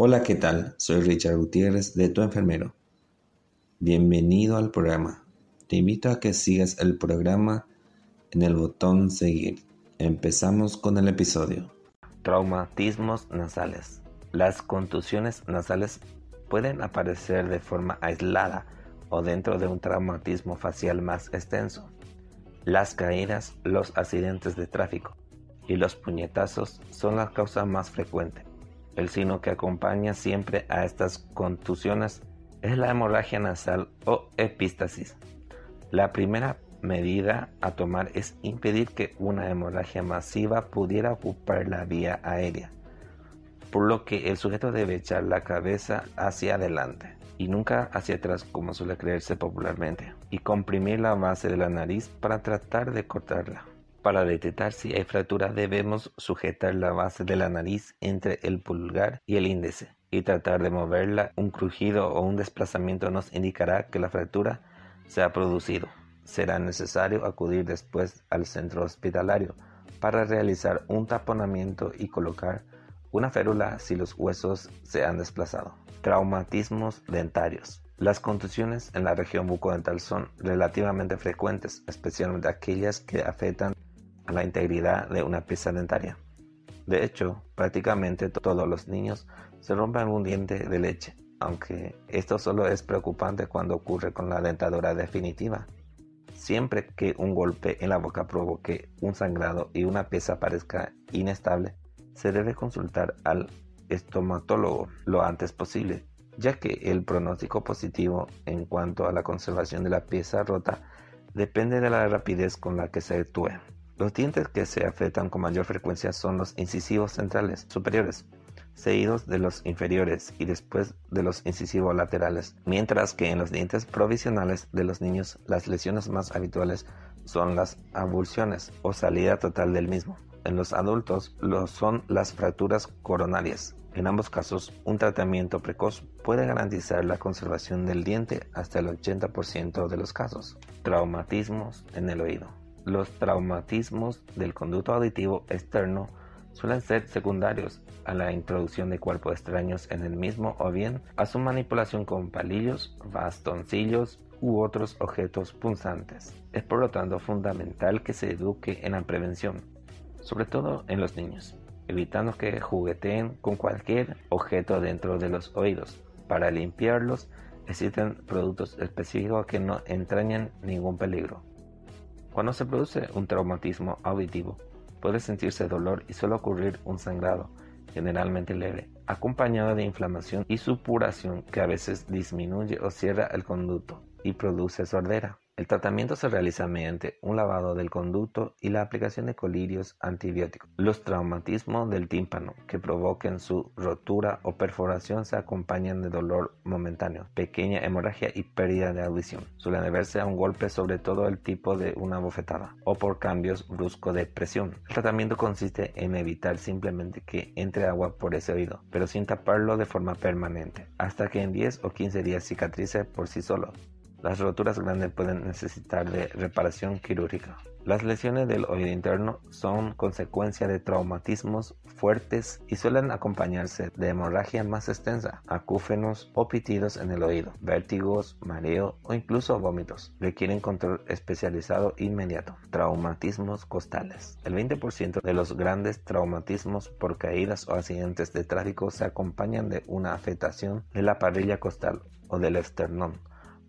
Hola, ¿qué tal? Soy Richard Gutiérrez de Tu Enfermero. Bienvenido al programa. Te invito a que sigas el programa en el botón seguir. Empezamos con el episodio. Traumatismos nasales. Las contusiones nasales pueden aparecer de forma aislada o dentro de un traumatismo facial más extenso. Las caídas, los accidentes de tráfico y los puñetazos son la causa más frecuente. El signo que acompaña siempre a estas contusiones es la hemorragia nasal o epístasis. La primera medida a tomar es impedir que una hemorragia masiva pudiera ocupar la vía aérea, por lo que el sujeto debe echar la cabeza hacia adelante y nunca hacia atrás como suele creerse popularmente, y comprimir la base de la nariz para tratar de cortarla. Para detectar si hay fractura debemos sujetar la base de la nariz entre el pulgar y el índice y tratar de moverla. Un crujido o un desplazamiento nos indicará que la fractura se ha producido. Será necesario acudir después al centro hospitalario para realizar un taponamiento y colocar una férula si los huesos se han desplazado. Traumatismos dentarios. Las contusiones en la región bucodental son relativamente frecuentes, especialmente aquellas que afectan la integridad de una pieza dentaria. De hecho, prácticamente todos los niños se rompen un diente de leche, aunque esto solo es preocupante cuando ocurre con la dentadura definitiva. Siempre que un golpe en la boca provoque un sangrado y una pieza parezca inestable, se debe consultar al estomatólogo lo antes posible, ya que el pronóstico positivo en cuanto a la conservación de la pieza rota depende de la rapidez con la que se actúe. Los dientes que se afectan con mayor frecuencia son los incisivos centrales superiores, seguidos de los inferiores y después de los incisivos laterales, mientras que en los dientes provisionales de los niños las lesiones más habituales son las avulsiones o salida total del mismo. En los adultos lo son las fracturas coronarias. En ambos casos, un tratamiento precoz puede garantizar la conservación del diente hasta el 80% de los casos. Traumatismos en el oído. Los traumatismos del conducto auditivo externo suelen ser secundarios a la introducción de cuerpos extraños en el mismo o bien a su manipulación con palillos, bastoncillos u otros objetos punzantes. Es por lo tanto fundamental que se eduque en la prevención, sobre todo en los niños, evitando que jugueteen con cualquier objeto dentro de los oídos. Para limpiarlos existen productos específicos que no entrañan ningún peligro. Cuando se produce un traumatismo auditivo, puede sentirse dolor y suele ocurrir un sangrado, generalmente leve, acompañado de inflamación y supuración que a veces disminuye o cierra el conducto y produce sordera. El tratamiento se realiza mediante un lavado del conducto y la aplicación de colirios antibióticos. Los traumatismos del tímpano que provoquen su rotura o perforación se acompañan de dolor momentáneo, pequeña hemorragia y pérdida de audición. Suelen deberse a un golpe sobre todo el tipo de una bofetada o por cambios bruscos de presión. El tratamiento consiste en evitar simplemente que entre agua por ese oído, pero sin taparlo de forma permanente, hasta que en 10 o 15 días cicatrice por sí solo. Las roturas grandes pueden necesitar de reparación quirúrgica. Las lesiones del oído interno son consecuencia de traumatismos fuertes y suelen acompañarse de hemorragia más extensa, acúfenos o pitidos en el oído, vértigos, mareo o incluso vómitos. Requieren control especializado inmediato. Traumatismos costales. El 20% de los grandes traumatismos por caídas o accidentes de tráfico se acompañan de una afectación de la parrilla costal o del esternón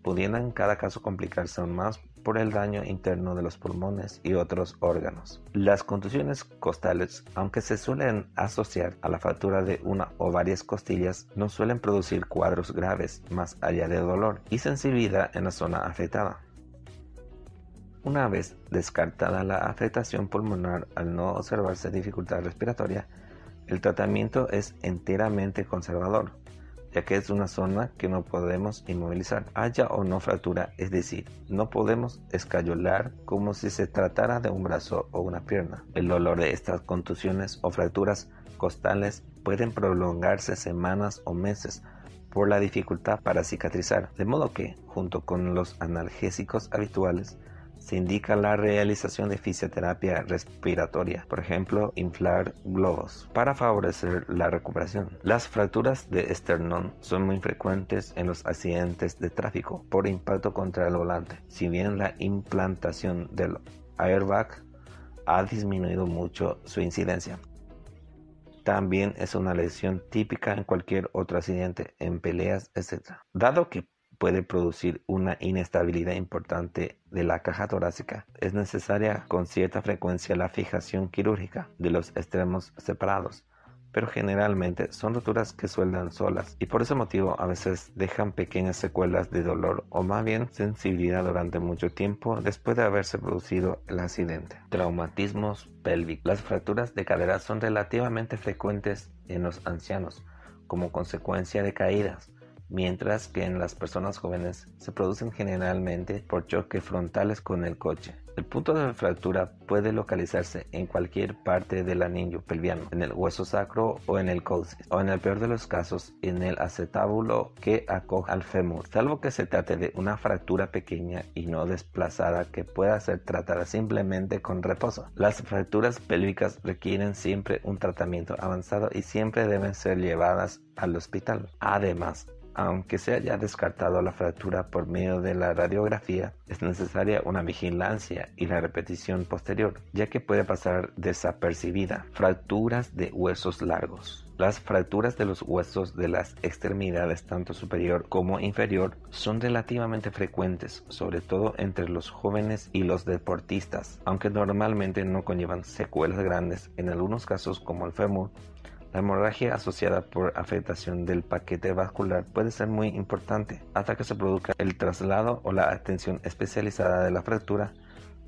pudiendo en cada caso complicarse aún más por el daño interno de los pulmones y otros órganos. Las contusiones costales, aunque se suelen asociar a la fractura de una o varias costillas, no suelen producir cuadros graves más allá de dolor y sensibilidad en la zona afectada. Una vez descartada la afectación pulmonar al no observarse dificultad respiratoria, el tratamiento es enteramente conservador, ya que es una zona que no podemos inmovilizar, haya o no fractura, es decir, no podemos escayolar como si se tratara de un brazo o una pierna. El dolor de estas contusiones o fracturas costales pueden prolongarse semanas o meses por la dificultad para cicatrizar, de modo que, junto con los analgésicos habituales, se indica la realización de fisioterapia respiratoria, por ejemplo, inflar globos, para favorecer la recuperación. Las fracturas de esternón son muy frecuentes en los accidentes de tráfico por impacto contra el volante, si bien la implantación del airbag ha disminuido mucho su incidencia. También es una lesión típica en cualquier otro accidente, en peleas, etc. Dado que puede producir una inestabilidad importante de la caja torácica. Es necesaria con cierta frecuencia la fijación quirúrgica de los extremos separados, pero generalmente son roturas que sueldan solas y por ese motivo a veces dejan pequeñas secuelas de dolor o más bien sensibilidad durante mucho tiempo después de haberse producido el accidente. Traumatismos pélvicos. Las fracturas de cadera son relativamente frecuentes en los ancianos como consecuencia de caídas mientras que en las personas jóvenes se producen generalmente por choques frontales con el coche. El punto de fractura puede localizarse en cualquier parte del anillo pelviano, en el hueso sacro o en el coxis, o en el peor de los casos en el acetábulo que acoge al fémur, salvo que se trate de una fractura pequeña y no desplazada que pueda ser tratada simplemente con reposo. Las fracturas pélvicas requieren siempre un tratamiento avanzado y siempre deben ser llevadas al hospital. Además, aunque se haya descartado la fractura por medio de la radiografía, es necesaria una vigilancia y la repetición posterior, ya que puede pasar desapercibida. Fracturas de huesos largos. Las fracturas de los huesos de las extremidades tanto superior como inferior son relativamente frecuentes, sobre todo entre los jóvenes y los deportistas, aunque normalmente no conllevan secuelas grandes, en algunos casos como el fémur la hemorragia asociada por afectación del paquete vascular puede ser muy importante. Hasta que se produzca el traslado o la atención especializada de la fractura,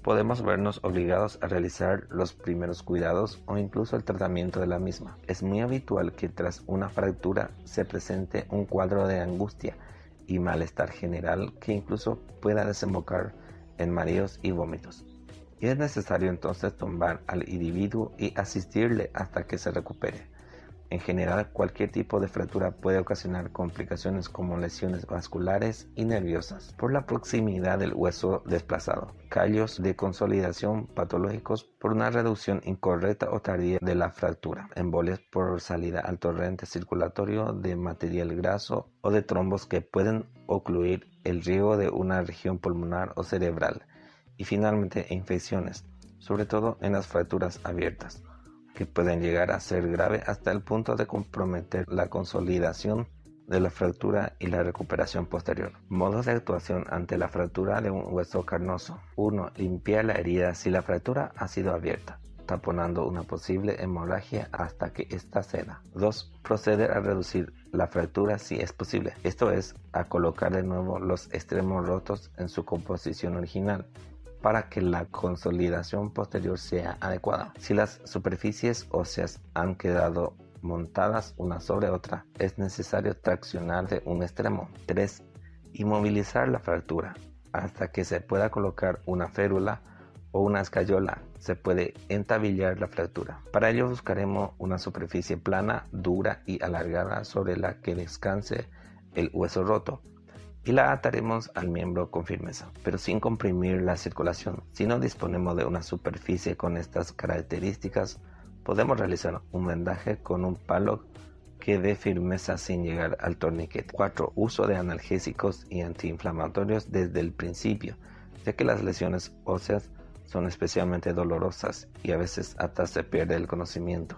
podemos vernos obligados a realizar los primeros cuidados o incluso el tratamiento de la misma. Es muy habitual que tras una fractura se presente un cuadro de angustia y malestar general que incluso pueda desembocar en mareos y vómitos. Y es necesario entonces tomar al individuo y asistirle hasta que se recupere. En general, cualquier tipo de fractura puede ocasionar complicaciones como lesiones vasculares y nerviosas por la proximidad del hueso desplazado, callos de consolidación patológicos por una reducción incorrecta o tardía de la fractura, embolias por salida al torrente circulatorio de material graso o de trombos que pueden ocluir el riego de una región pulmonar o cerebral, y finalmente infecciones, sobre todo en las fracturas abiertas que pueden llegar a ser grave hasta el punto de comprometer la consolidación de la fractura y la recuperación posterior. Modos de actuación ante la fractura de un hueso carnoso. 1. Limpiar la herida si la fractura ha sido abierta, taponando una posible hemorragia hasta que ésta ceda. 2. Proceder a reducir la fractura si es posible, esto es, a colocar de nuevo los extremos rotos en su composición original para que la consolidación posterior sea adecuada. Si las superficies óseas han quedado montadas una sobre otra, es necesario traccionar de un extremo. 3. Inmovilizar la fractura hasta que se pueda colocar una férula o una escayola. Se puede entabillar la fractura. Para ello buscaremos una superficie plana, dura y alargada sobre la que descanse el hueso roto y la ataremos al miembro con firmeza, pero sin comprimir la circulación. Si no disponemos de una superficie con estas características, podemos realizar un vendaje con un palo que dé firmeza sin llegar al torniquete. 4. Uso de analgésicos y antiinflamatorios desde el principio, ya que las lesiones óseas son especialmente dolorosas y a veces hasta se pierde el conocimiento.